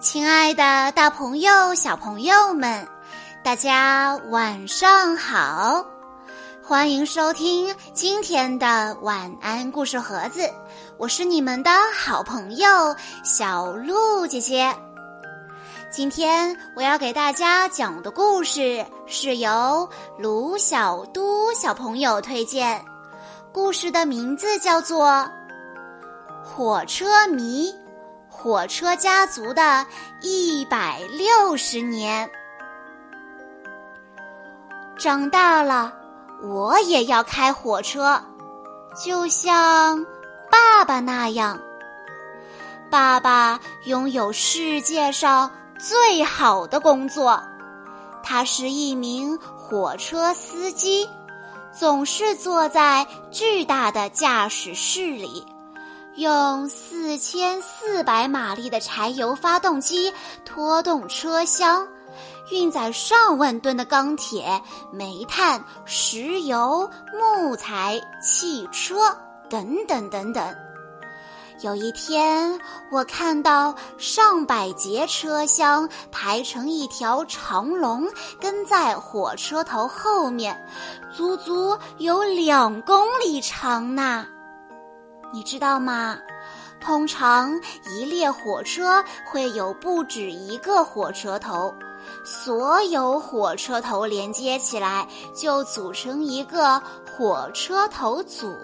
亲爱的，大朋友、小朋友们，大家晚上好！欢迎收听今天的晚安故事盒子，我是你们的好朋友小鹿姐姐。今天我要给大家讲的故事是由卢小都小朋友推荐，故事的名字叫做《火车迷》。火车家族的一百六十年，长大了，我也要开火车，就像爸爸那样。爸爸拥有世界上最好的工作，他是一名火车司机，总是坐在巨大的驾驶室里。用四千四百马力的柴油发动机拖动车厢，运载上万吨的钢铁、煤炭、石油、木材、汽车等等等等。有一天，我看到上百节车厢排成一条长龙，跟在火车头后面，足足有两公里长呢。你知道吗？通常一列火车会有不止一个火车头，所有火车头连接起来就组成一个火车头组。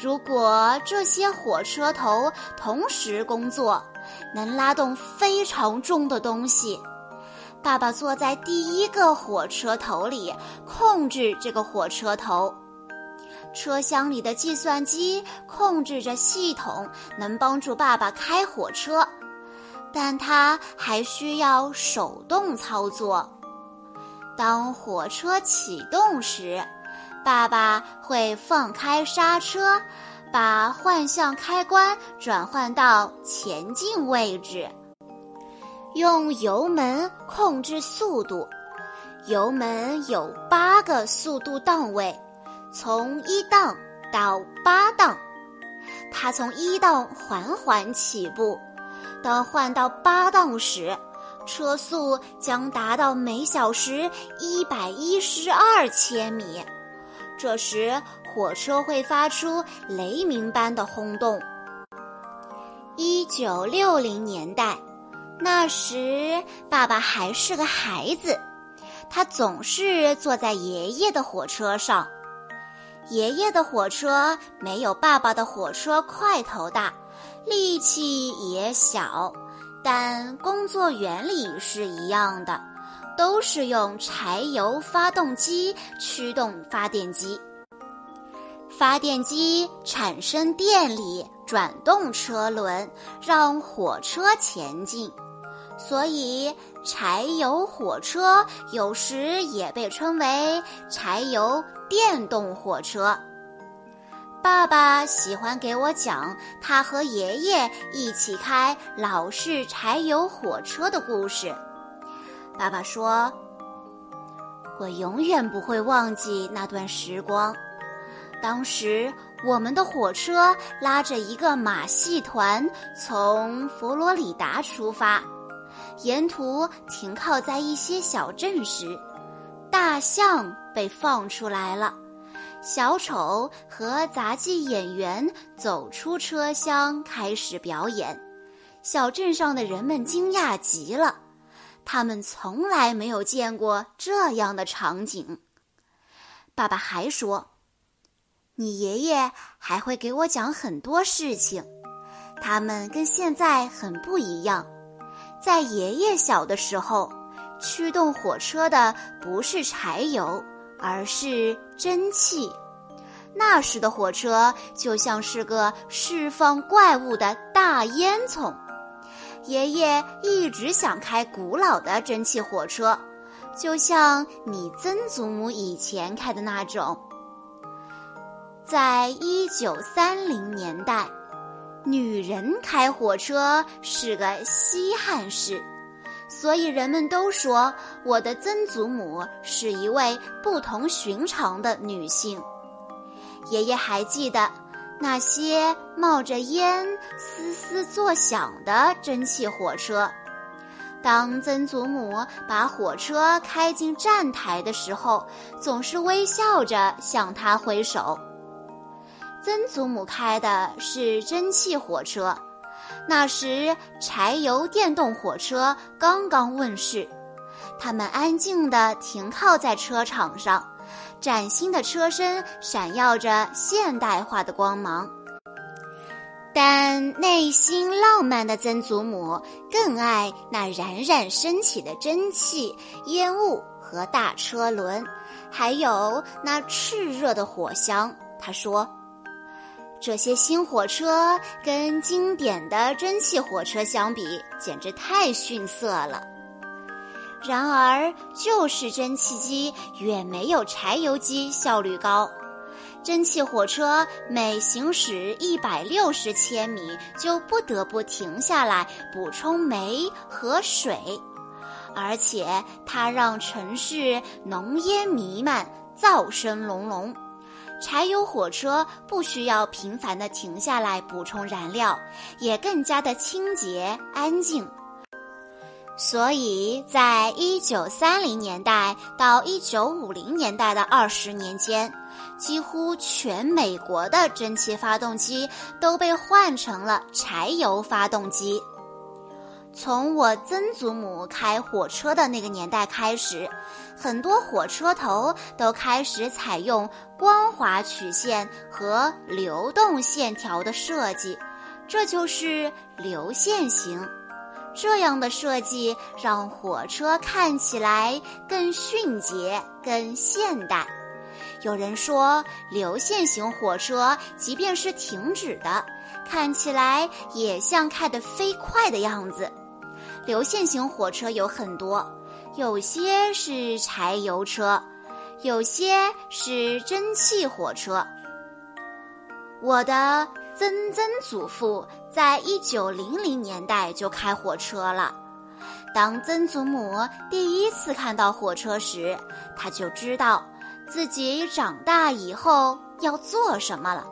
如果这些火车头同时工作，能拉动非常重的东西。爸爸坐在第一个火车头里，控制这个火车头。车厢里的计算机控制着系统，能帮助爸爸开火车，但他还需要手动操作。当火车启动时，爸爸会放开刹车，把换向开关转换到前进位置，用油门控制速度。油门有八个速度档位。从一档到八档，它从一档缓缓起步，当换到八档时，车速将达到每小时一百一十二千米。这时，火车会发出雷鸣般的轰动。一九六零年代，那时爸爸还是个孩子，他总是坐在爷爷的火车上。爷爷的火车没有爸爸的火车块头大，力气也小，但工作原理是一样的，都是用柴油发动机驱动发电机。发电机产生电力，转动车轮，让火车前进。所以，柴油火车有时也被称为柴油电动火车。爸爸喜欢给我讲他和爷爷一起开老式柴油火车的故事。爸爸说：“我永远不会忘记那段时光。当时，我们的火车拉着一个马戏团从佛罗里达出发。”沿途停靠在一些小镇时，大象被放出来了。小丑和杂技演员走出车厢，开始表演。小镇上的人们惊讶极了，他们从来没有见过这样的场景。爸爸还说：“你爷爷还会给我讲很多事情，他们跟现在很不一样。”在爷爷小的时候，驱动火车的不是柴油，而是蒸汽。那时的火车就像是个释放怪物的大烟囱。爷爷一直想开古老的蒸汽火车，就像你曾祖母以前开的那种。在一九三零年代。女人开火车是个稀罕事，所以人们都说我的曾祖母是一位不同寻常的女性。爷爷还记得那些冒着烟、嘶嘶作响的蒸汽火车，当曾祖母把火车开进站台的时候，总是微笑着向他挥手。曾祖母开的是蒸汽火车，那时柴油电动火车刚刚问世。他们安静地停靠在车场上，崭新的车身闪耀着现代化的光芒。但内心浪漫的曾祖母更爱那冉冉升起的蒸汽、烟雾和大车轮，还有那炽热的火香。他说：“这些新火车跟经典的蒸汽火车相比，简直太逊色了。然而，就是蒸汽机远没有柴油机效率高。”蒸汽火车每行驶一百六十千米，就不得不停下来补充煤和水，而且它让城市浓烟弥漫，噪声隆隆。柴油火车不需要频繁地停下来补充燃料，也更加的清洁安静。所以在一九三零年代到一九五零年代的二十年间。几乎全美国的蒸汽发动机都被换成了柴油发动机。从我曾祖母开火车的那个年代开始，很多火车头都开始采用光滑曲线和流动线条的设计，这就是流线型。这样的设计让火车看起来更迅捷、更现代。有人说，流线型火车即便是停止的，看起来也像开得飞快的样子。流线型火车有很多，有些是柴油车，有些是蒸汽火车。我的曾曾祖父在一九零零年代就开火车了。当曾祖母第一次看到火车时，他就知道。自己长大以后要做什么了？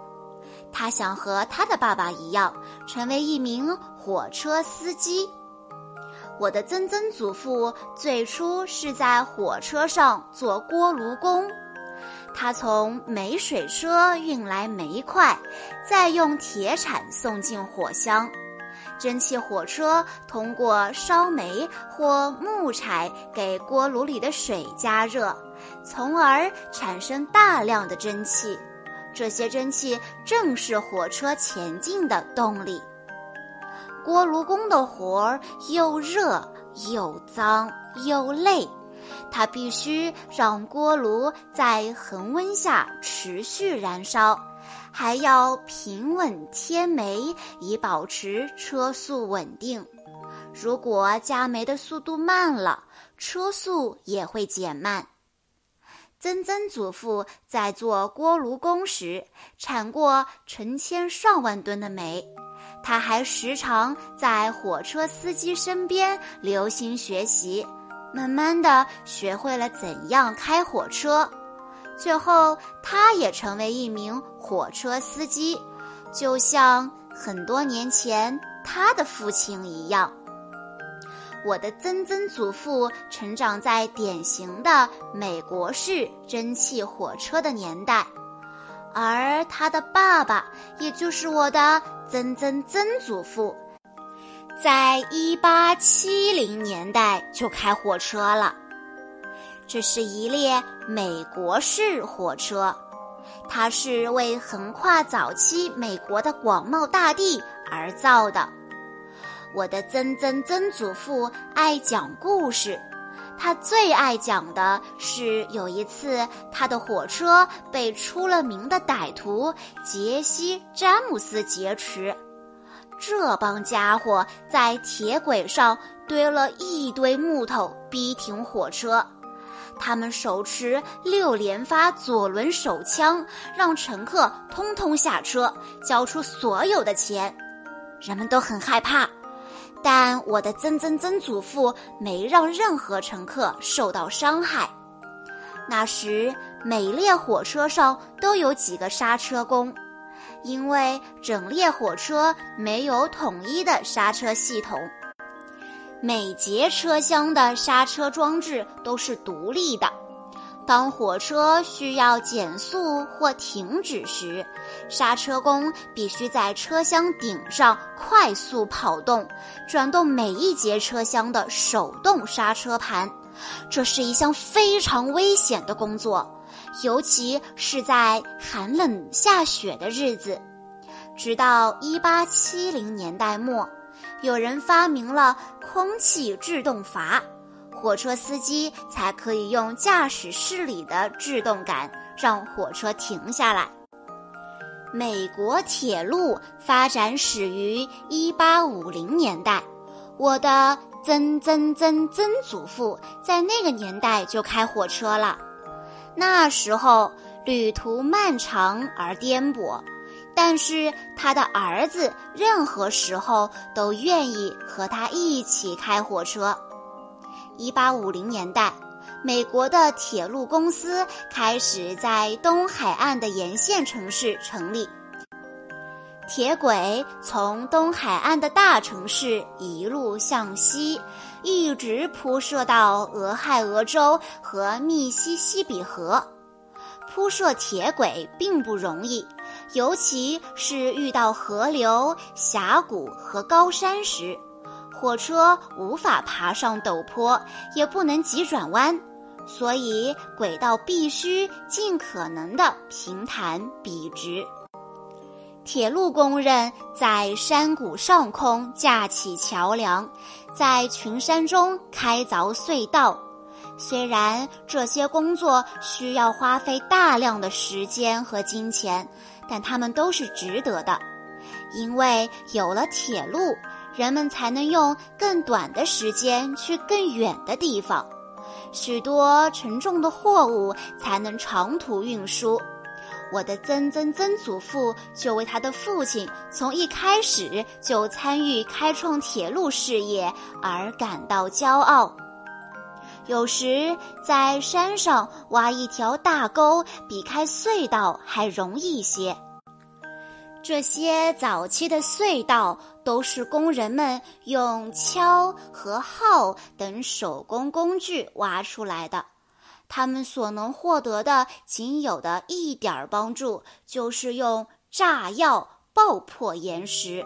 他想和他的爸爸一样，成为一名火车司机。我的曾曾祖父最初是在火车上做锅炉工，他从煤水车运来煤块，再用铁铲送进火箱。蒸汽火车通过烧煤或木柴给锅炉里的水加热。从而产生大量的蒸汽，这些蒸汽正是火车前进的动力。锅炉工的活儿又热又脏又累，他必须让锅炉在恒温下持续燃烧，还要平稳添煤以保持车速稳定。如果加煤的速度慢了，车速也会减慢。曾曾祖父在做锅炉工时，铲过成千上万吨的煤。他还时常在火车司机身边留心学习，慢慢的学会了怎样开火车。最后，他也成为一名火车司机，就像很多年前他的父亲一样。我的曾曾祖父成长在典型的美国式蒸汽火车的年代，而他的爸爸，也就是我的曾曾曾祖父，在一八七零年代就开火车了。这是一列美国式火车，它是为横跨早期美国的广袤大地而造的。我的曾曾曾祖父爱讲故事，他最爱讲的是有一次他的火车被出了名的歹徒杰西·詹姆斯劫持。这帮家伙在铁轨上堆了一堆木头，逼停火车。他们手持六连发左轮手枪，让乘客通通下车，交出所有的钱。人们都很害怕。但我的曾曾曾祖父没让任何乘客受到伤害。那时，每列火车上都有几个刹车工，因为整列火车没有统一的刹车系统。每节车厢的刹车装置都是独立的。当火车需要减速或停止时，刹车工必须在车厢顶上快速跑动，转动每一节车厢的手动刹车盘。这是一项非常危险的工作，尤其是在寒冷下雪的日子。直到1870年代末，有人发明了空气制动阀。火车司机才可以用驾驶室里的制动杆让火车停下来。美国铁路发展始于1850年代，我的曾曾曾曾祖父在那个年代就开火车了。那时候旅途漫长而颠簸，但是他的儿子任何时候都愿意和他一起开火车。一八五零年代，美国的铁路公司开始在东海岸的沿线城市成立。铁轨从东海岸的大城市一路向西，一直铺设到俄亥俄州和密西西比河。铺设铁轨并不容易，尤其是遇到河流、峡谷和高山时。火车无法爬上陡坡，也不能急转弯，所以轨道必须尽可能的平坦笔直。铁路工人在山谷上空架起桥梁，在群山中开凿隧道。虽然这些工作需要花费大量的时间和金钱，但他们都是值得的，因为有了铁路。人们才能用更短的时间去更远的地方，许多沉重的货物才能长途运输。我的曾曾曾祖父就为他的父亲从一开始就参与开创铁路事业而感到骄傲。有时在山上挖一条大沟，比开隧道还容易些。这些早期的隧道都是工人们用锹和镐等手工工具挖出来的，他们所能获得的仅有的一点儿帮助，就是用炸药爆破岩石。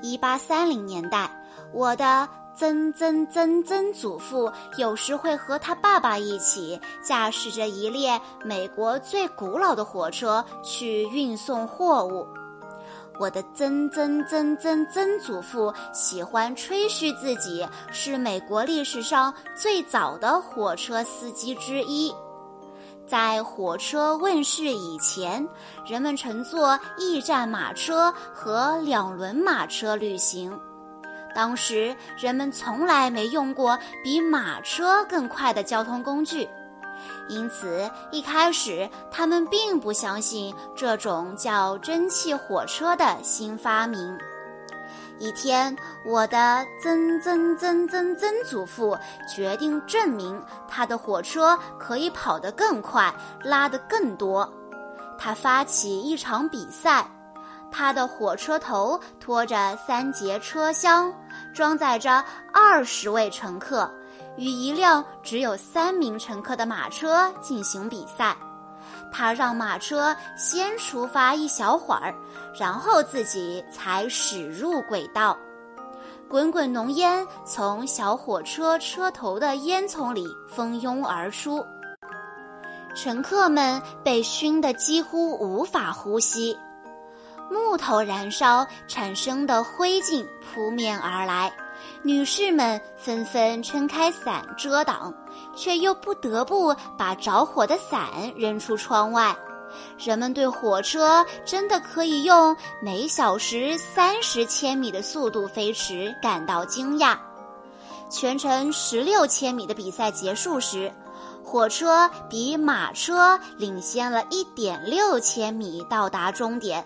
一八三零年代，我的曾曾曾曾祖父有时会和他爸爸一起驾驶着一列美国最古老的火车去运送货物。我的曾曾曾曾曾祖父喜欢吹嘘自己是美国历史上最早的火车司机之一。在火车问世以前，人们乘坐驿站马车和两轮马车旅行。当时人们从来没用过比马车更快的交通工具。因此，一开始他们并不相信这种叫蒸汽火车的新发明。一天，我的曾曾曾曾曾祖父决定证明他的火车可以跑得更快，拉得更多。他发起一场比赛，他的火车头拖着三节车厢，装载着二十位乘客。与一辆只有三名乘客的马车进行比赛，他让马车先出发一小会儿，然后自己才驶入轨道。滚滚浓烟从小火车车头的烟囱里蜂拥而出，乘客们被熏得几乎无法呼吸。木头燃烧产生的灰烬扑面而来。女士们纷纷撑开伞遮挡，却又不得不把着火的伞扔出窗外。人们对火车真的可以用每小时三十千米的速度飞驰感到惊讶。全程十六千米的比赛结束时，火车比马车领先了一点六千米到达终点，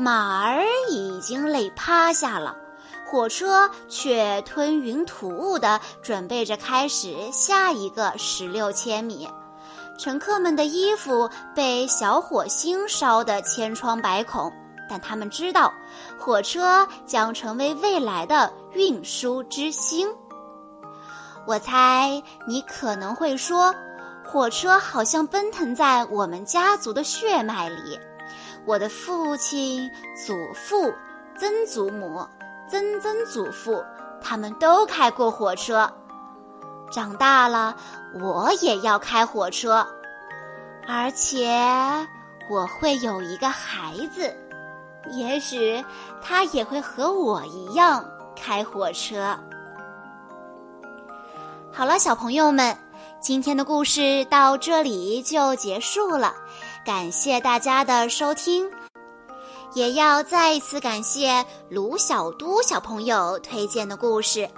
马儿已经累趴下了。火车却吞云吐雾地准备着开始下一个十六千米，乘客们的衣服被小火星烧得千疮百孔，但他们知道，火车将成为未来的运输之星。我猜你可能会说，火车好像奔腾在我们家族的血脉里。我的父亲、祖父、曾祖母、曾曾祖父，他们都开过火车。长大了，我也要开火车，而且我会有一个孩子，也许他也会和我一样开火车。好了，小朋友们，今天的故事到这里就结束了。感谢大家的收听，也要再一次感谢卢小都小朋友推荐的故事。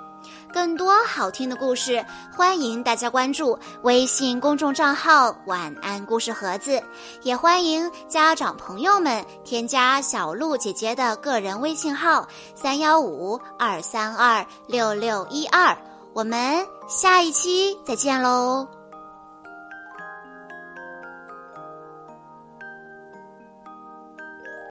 更多好听的故事，欢迎大家关注微信公众账号“晚安故事盒子”，也欢迎家长朋友们添加小鹿姐姐的个人微信号“三幺五二三二六六一二”。我们下一期再见喽！